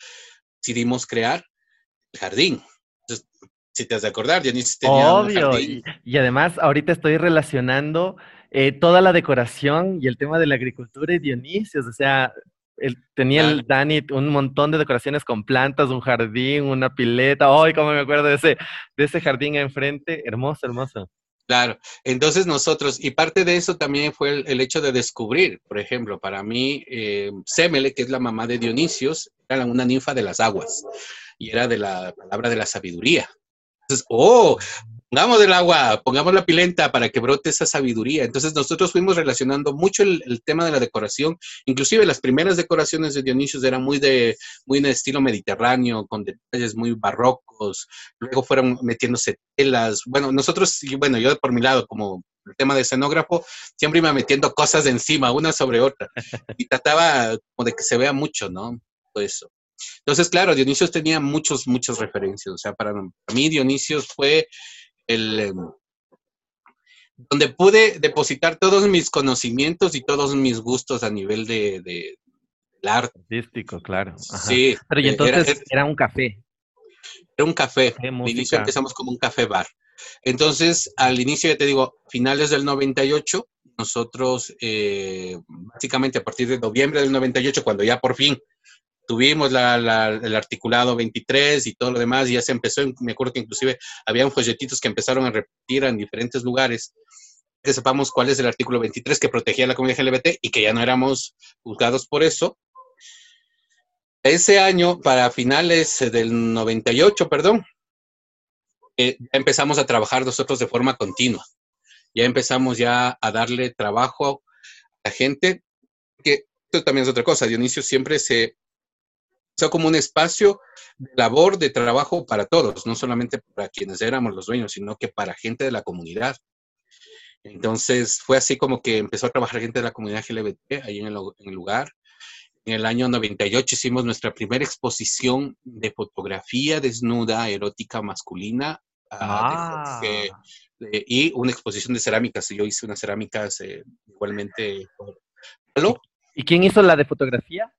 decidimos crear el jardín, si te has de acordar, Dionisio tenía Obvio, y, además ahorita estoy relacionando eh, toda la decoración y el tema de la agricultura y Dionisio, o sea, tenía el Dani un montón de decoraciones con plantas, un jardín, una pileta, ¡ay, cómo me acuerdo de ese, de ese jardín enfrente! Hermoso, hermoso. Claro, entonces nosotros, y parte de eso también fue el, hecho de descubrir, por ejemplo, para mí, eh, Semele, que es la mamá de Dionisios, era una ninfa de las aguas y era de la palabra de la sabiduría. Entonces, oh, pongamos el agua, pongamos la pilenta para que brote esa sabiduría. Entonces nosotros fuimos relacionando mucho el, tema de la decoración. Inclusive las primeras decoraciones de Dionisios eran muy de, muy en estilo mediterráneo, con detalles muy barrocos. Luego fueron metiéndose telas. Bueno, nosotros, bueno, yo por mi lado, como el tema de escenógrafo, siempre iba metiendo cosas de encima, una sobre otra. Y trataba como de que se vea mucho, ¿no? Todo eso. Entonces, claro, Dionisios tenía muchos, muchas referencias. O sea, para, mí Dionisios fue el, em, donde pude depositar todos mis conocimientos y todos mis gustos a nivel de, de, arte. Artístico, claro. Sí. Pero y entonces era, un café. Era un café. Al inicio empezamos como un café bar. Entonces, al inicio, ya te digo, finales del 98, nosotros, eh, básicamente a partir de noviembre del 98, cuando ya por fin tuvimos el articulado 23 y todo lo demás, y ya se empezó, me acuerdo que inclusive habían folletitos que empezaron a repetir en diferentes lugares, que sepamos cuál es el artículo 23 que protegía a la comunidad LGBT y que ya no éramos juzgados por eso. Ese año, para finales del 98, perdón, eh, empezamos a trabajar nosotros de forma continua. Ya empezamos ya a darle trabajo a la gente, que esto también es otra cosa. Dionisio siempre se sea como un espacio de labor, de trabajo para todos, no solamente para quienes éramos los dueños, sino que para gente de la comunidad. Entonces fue así como que empezó a trabajar gente de la comunidad LGBT ahí en el, lugar. En el año 98 hicimos nuestra primera exposición de fotografía desnuda, erótica, masculina. Ah, ah. y una exposición de cerámicas. Yo hice unas cerámicas eh, igualmente. ¿Y quién hizo la de fotografía?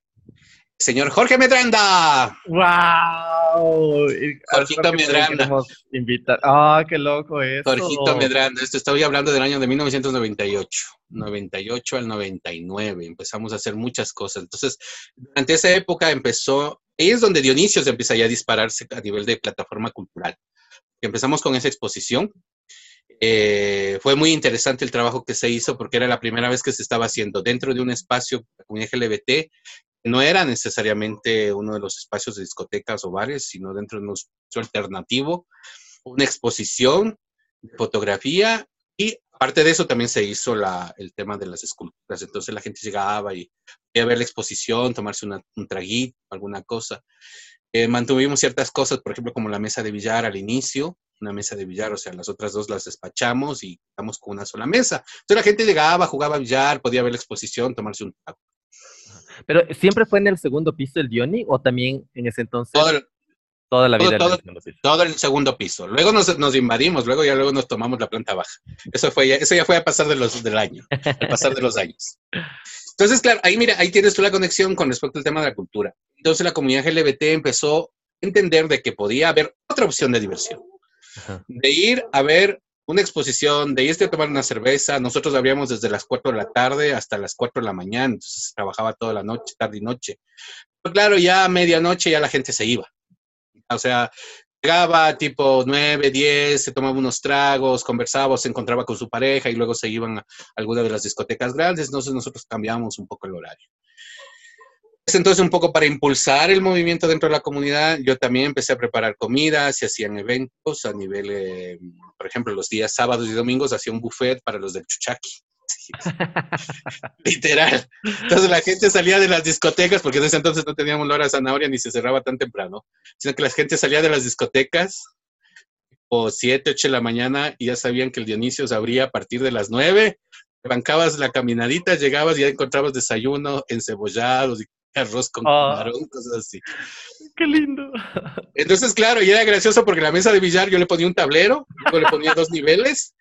Señor Jorge Medranda. ¡Wow! Jorgito Medranda. ¡Ah, qué loco es! Jorgito Medranda. Esto estoy hablando del año de 1998. 98 al 99. Empezamos a hacer muchas cosas. Entonces, durante esa época empezó, ahí es donde Dionisio se empieza ya a dispararse a nivel de plataforma cultural. Empezamos con esa exposición. Eh, fue muy interesante el trabajo que se hizo porque era la primera vez que se estaba haciendo dentro de un espacio comunidad LGBT no era necesariamente uno de los espacios de discotecas o bares, sino dentro de un espacio alternativo, una exposición de fotografía y aparte de eso también se hizo la, el tema de las esculturas. Entonces la gente llegaba y a ver la exposición, tomarse un traguito, alguna cosa. Eh, mantuvimos ciertas cosas, por ejemplo, como la mesa de billar al inicio, una mesa de billar, o sea, las otras dos las despachamos y estamos con una sola mesa. Entonces la gente llegaba, jugaba billar, podía ver la exposición, tomarse un trago. Pero ¿siempre fue en el segundo piso el Diony o también en ese entonces? toda la vida todo, en el segundo piso. Todo el segundo piso. Luego nos, nos, invadimos, luego ya luego nos tomamos la planta baja. Eso fue ya, eso ya fue a pasar de los, del año, a pasar de los años. Entonces, claro, ahí mira, ahí tienes tú la conexión con respecto al tema de la cultura. Entonces la comunidad LGBT empezó a entender de que podía haber otra opción de diversión. De ir a ver una exposición, de irte a tomar una cerveza. Nosotros abríamos desde las 4 de la tarde hasta las 4 de la mañana, entonces trabajaba toda la noche, tarde y noche. Pero claro, ya a medianoche ya la gente se iba. O sea, llegaba tipo 9, 10, se tomaba unos tragos, conversaba, se encontraba con su pareja y luego se iban a alguna de las discotecas grandes, entonces nosotros cambiamos un poco el horario. Entonces, un poco para impulsar el movimiento dentro de la comunidad, yo también empecé a preparar comidas, se hacían eventos a nivel, eh, por ejemplo, los días sábados y domingos hacía un buffet para los del Chuchaki. Literal. Entonces la gente salía de las discotecas, porque en ese entonces no teníamos la hora de zanahoria ni se cerraba tan temprano, sino que la gente salía de las discotecas o 7, 8 de la mañana y ya sabían que el Dionisio se abría a partir de las 9. Bancabas la caminadita, llegabas y ya encontrabas desayuno, encebollados y arroz con camarón, cosas así. Qué lindo. Entonces, claro, y era gracioso porque la mesa de billar yo le ponía un tablero, luego le ponía dos niveles,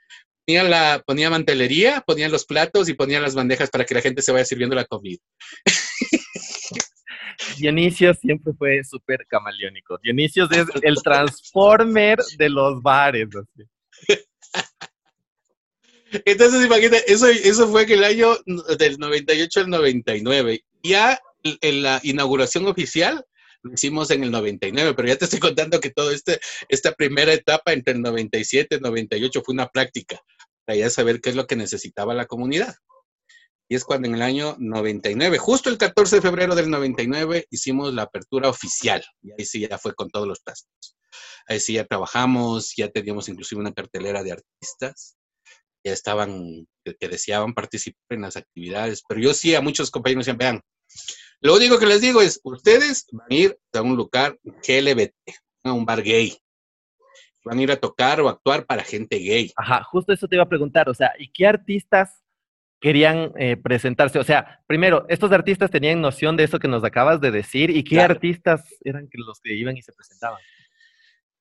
ponía, la, ponía mantelería, ponía los platos y ponía las bandejas para que la gente se vaya sirviendo la comida. Dionisio siempre fue súper camaleónico. Dionisio es el transformer de los bares. Entonces, imagínate, eso, eso fue que el año del 98 al 99. Ya en la inauguración oficial lo hicimos en el 99, pero ya te estoy contando que toda este, esta primera etapa entre el 97 y el 98 fue una práctica para ya saber qué es lo que necesitaba la comunidad. Y es cuando en el año 99, justo el 14 de febrero del 99, hicimos la apertura oficial. Y ahí sí ya fue con todos los pasos. Ahí sí ya trabajamos, ya teníamos inclusive una cartelera de artistas, ya estaban, que, deseaban participar en las actividades. Pero yo sí a muchos compañeros decían, vean, lo único que les digo es, ustedes van a ir a un lugar LGBT, a un bar gay. Van a ir a tocar o actuar para gente gay. Ajá, justo eso te iba a preguntar, o sea, ¿y qué artistas querían eh, presentarse? O sea, primero, ¿estos artistas tenían noción de eso que nos acabas de decir? ¿Y qué artistas eran los que iban y se presentaban?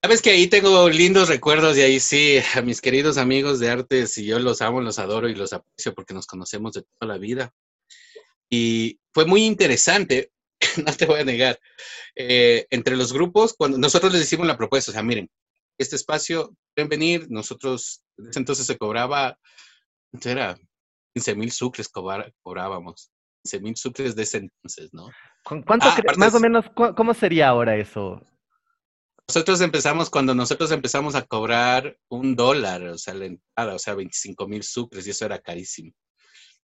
Sabes que ahí tengo lindos recuerdos y ahí sí, a mis queridos amigos de artes, y yo los amo, los adoro y los aprecio porque nos conocemos de toda la vida. Y fue muy interesante, no te voy a negar, eh, entre los grupos, cuando nosotros les hicimos la propuesta, o sea, miren, este espacio, pueden venir, nosotros, en ese entonces se cobraba, era 15 mil sucres cobrábamos, 15 mil sucres de ese entonces, ¿no? ¿Cuánto, ah, más o menos, cómo sería ahora eso? Nosotros empezamos, cuando nosotros empezamos a cobrar un dólar, o sea, la entrada, o sea, 25 mil sucres, y eso era carísimo.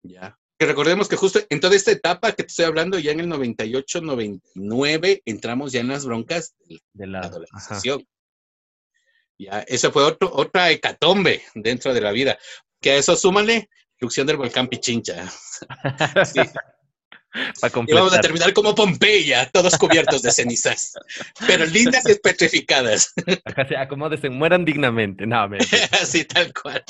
Ya. Que recordemos que justo en toda esta etapa que te estoy hablando, ya en el 98, 99, entramos ya en las broncas de la, adolescencia. Ya, esa fue otro, otra hecatombe dentro de la vida. Que a eso súmale erupción del volcán Pichincha. sí. y vamos a terminar como Pompeya, todos cubiertos de cenizas, pero lindas y petrificadas. Acomódense, mueran dignamente. No, Así, tal cual.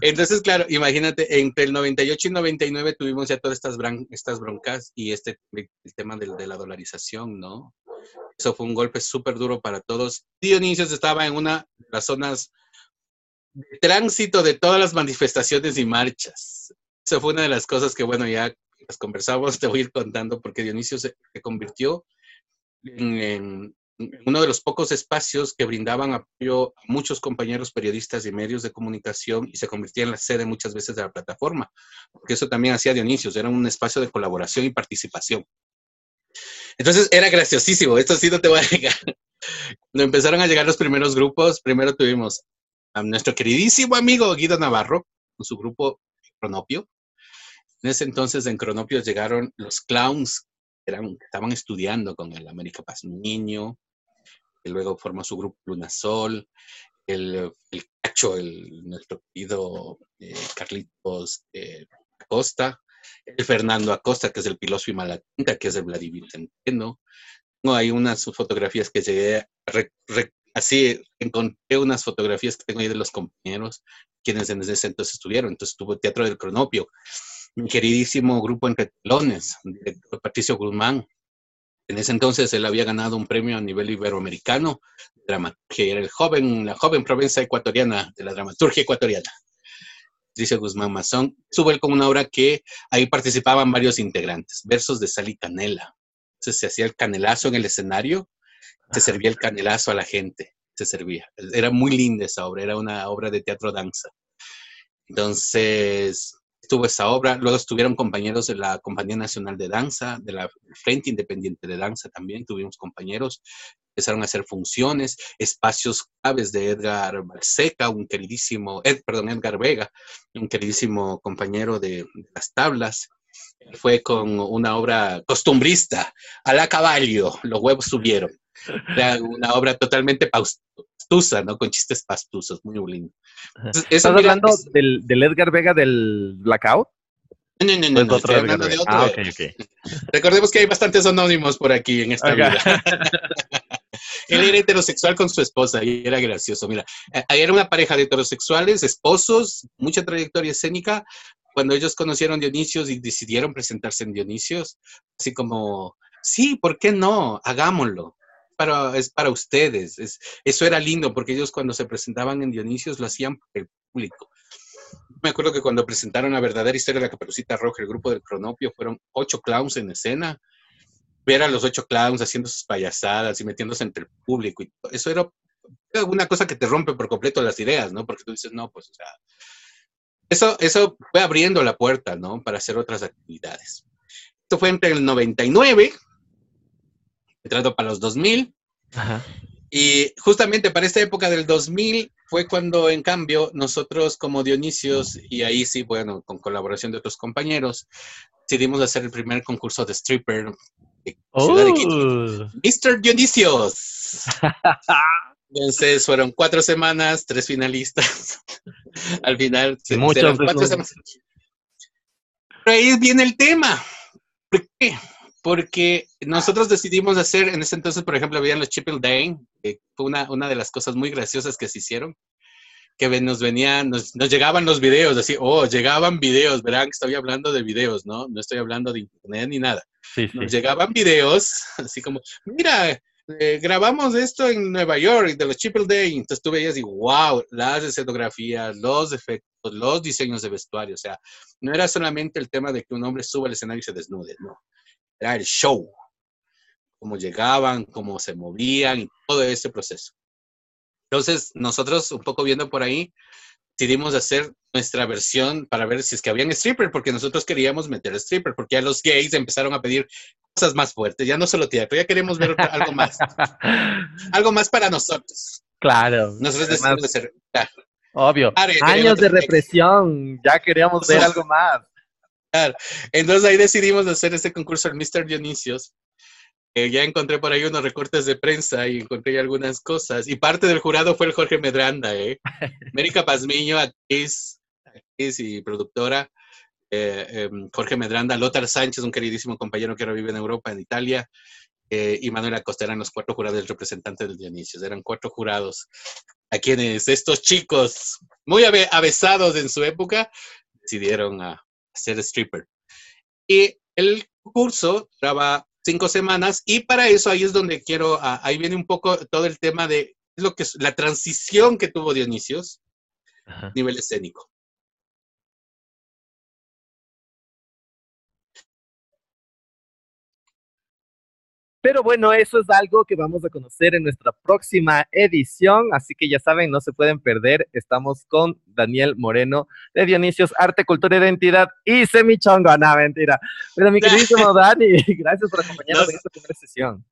Entonces, claro, imagínate, entre el 98 y 99 tuvimos ya todas estas, estas broncas y este el tema de, de la dolarización, ¿no? Eso fue un golpe súper duro para todos. Dionisio estaba en una de las zonas de tránsito de todas las manifestaciones y marchas. Eso fue una de las cosas que, bueno, ya las conversamos, te voy a ir contando, porque Dionisio se, convirtió en, uno de los pocos espacios que brindaban apoyo a muchos compañeros periodistas y medios de comunicación y se convirtió en la sede muchas veces de la plataforma, porque eso también hacía Dionisio, era un espacio de colaboración y participación. Entonces era graciosísimo, esto sí no te voy a negar. Cuando empezaron a llegar los primeros grupos, primero tuvimos a nuestro queridísimo amigo Guido Navarro, con su grupo Cronopio. En ese entonces en Cronopio llegaron los clowns eran, estaban estudiando con el América Paz Niño, que luego formó su grupo Lunasol, el, el Cacho, el, nuestro querido eh, Carlitos eh, Acosta, el Fernando Acosta, que es el piloso Malatinta, que es el Vladimir Centeno. Tengo ahí unas fotografías que llegué, así encontré unas fotografías que tengo ahí de los compañeros, quienes en ese entonces estuvieron. Entonces tuvo Teatro del Cronopio, mi queridísimo grupo Entre Telones, Patricio Guzmán. En ese entonces él había ganado un premio a nivel iberoamericano dramaturgia, era el joven, la joven provincia ecuatoriana de la dramaturgia ecuatoriana. Patricio Guzmán Mazón, sube él con una obra que ahí participaban varios integrantes, versos de sal y canela. Entonces se hacía el canelazo en el escenario, se servía el canelazo a la gente, se servía. Era muy linda esa obra, era una obra de teatro danza. Entonces, estuvo esa obra, luego estuvieron compañeros de la Compañía Nacional de Danza, de la Frente Independiente de Danza también, tuvimos compañeros, empezaron a hacer funciones, espacios claves de Edgar Balseca, un queridísimo, perdón, Edgar Vega, un queridísimo compañero de, las tablas, fue con una obra costumbrista, a la caballo, los huevos subieron. Era una obra totalmente pastusa, ¿no? Con chistes pastusos, muy lindo. ¿Estás hablando del, del, Edgar Vega del Blackout? No, no, no, no, estoy hablando de otro. Ah, okay, okay. Recordemos que hay bastantes anónimos por aquí en esta vida. Él era heterosexual con su esposa y era gracioso. Mira, eh, era una pareja de heterosexuales, esposos, mucha trayectoria escénica. Cuando ellos conocieron Dionisios y decidieron presentarse en Dionisios, así como, sí, ¿por qué no? Hagámoslo para, es para ustedes. Es, eso era lindo porque ellos cuando se presentaban en Dionisios lo hacían el público. Me acuerdo que cuando presentaron la verdadera historia de la Caperucita Roja, el grupo del Cronopio, fueron ocho clowns en escena. Ver a los ocho clowns haciendo sus payasadas y metiéndose entre el público. Y eso era una cosa que te rompe por completo las ideas, ¿no? Porque tú dices, no, pues, o sea, eso, eso fue abriendo la puerta, ¿no? Para hacer otras actividades. Esto fue entre el 99 entrando para los 2000. Y justamente para esta época del 2000 fue cuando, en cambio, nosotros como Dionisios, y ahí sí, bueno, con colaboración de otros compañeros, decidimos hacer el primer concurso de stripper de Ciudad de Quito. Oh. Mr. Dionisios. Entonces fueron cuatro semanas, tres finalistas. Al final, se muchos cuatro semanas. Pero ahí viene el tema. ¿Por qué? Porque nosotros decidimos hacer, en ese entonces, por ejemplo, habían los Triple Day, que fue una, una de las cosas muy graciosas que se hicieron, que nos venían, nos, llegaban los videos, así, oh, llegaban videos, verán que estoy hablando de videos, ¿no? No estoy hablando de internet ni nada. Nos llegaban videos, así como, mira, eh, grabamos esto en Nueva York, de los Triple Day. Entonces tú veías y wow, las escenografías, los efectos, los diseños de vestuario. O sea, no era solamente el tema de que un hombre suba al escenario y se desnude, no. Era el show. Cómo llegaban, cómo se movían y todo ese proceso. Entonces, nosotros, un poco viendo por ahí, decidimos hacer nuestra versión para ver si es que habían stripper, porque nosotros queríamos meter stripper, porque ya los gays empezaron a pedir cosas más fuertes, ya no solo teatro, ya queremos ver algo más. algo más para nosotros. Claro. Nosotros decidimos hacer. Obvio. Años de represión, ya queríamos ver algo más. Entonces ahí decidimos hacer este concurso el Mr. Dionisios. ya encontré por ahí unos recortes de prensa y encontré algunas cosas. Y parte del jurado fue el Jorge Medranda, ¿eh? América Pazmiño, actriz, actriz y productora. Eh, em, Jorge Medranda, Lothar Sánchez, un queridísimo compañero que ahora vive en Europa, en Italia, eh, y Manuel Acosta eran los cuatro jurados del representante del Dionisio. Eran cuatro jurados a quienes estos chicos, muy avesados en su época, decidieron a ser stripper. Y el curso duraba cinco semanas y para eso ahí es donde quiero, ahí viene un poco todo el tema de lo que es la transición que tuvo Dionisios a nivel escénico. Pero bueno, eso es algo que vamos a conocer en nuestra próxima edición, así que ya saben, no se pueden perder. Estamos con Daniel Moreno de Dionisios Arte, Cultura, Identidad y Semichongo. No, mentira. Pero mi queridísimo Dani, gracias por acompañarnos en esta primera sesión.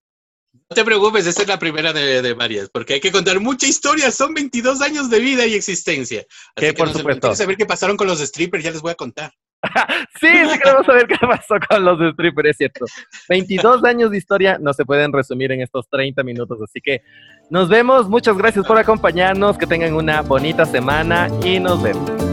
No te preocupes, esta es la primera de, varias, porque hay que contar mucha historia. Son 22 años de vida y existencia. Así que, por supuesto. saber qué pasaron con los strippers, ya les voy a contar. sí, sí queremos saber qué pasó con los strippers, es cierto. 22 años de historia no se pueden resumir en estos 30 minutos, así que nos vemos. Muchas gracias por acompañarnos, que tengan una bonita semana y nos vemos.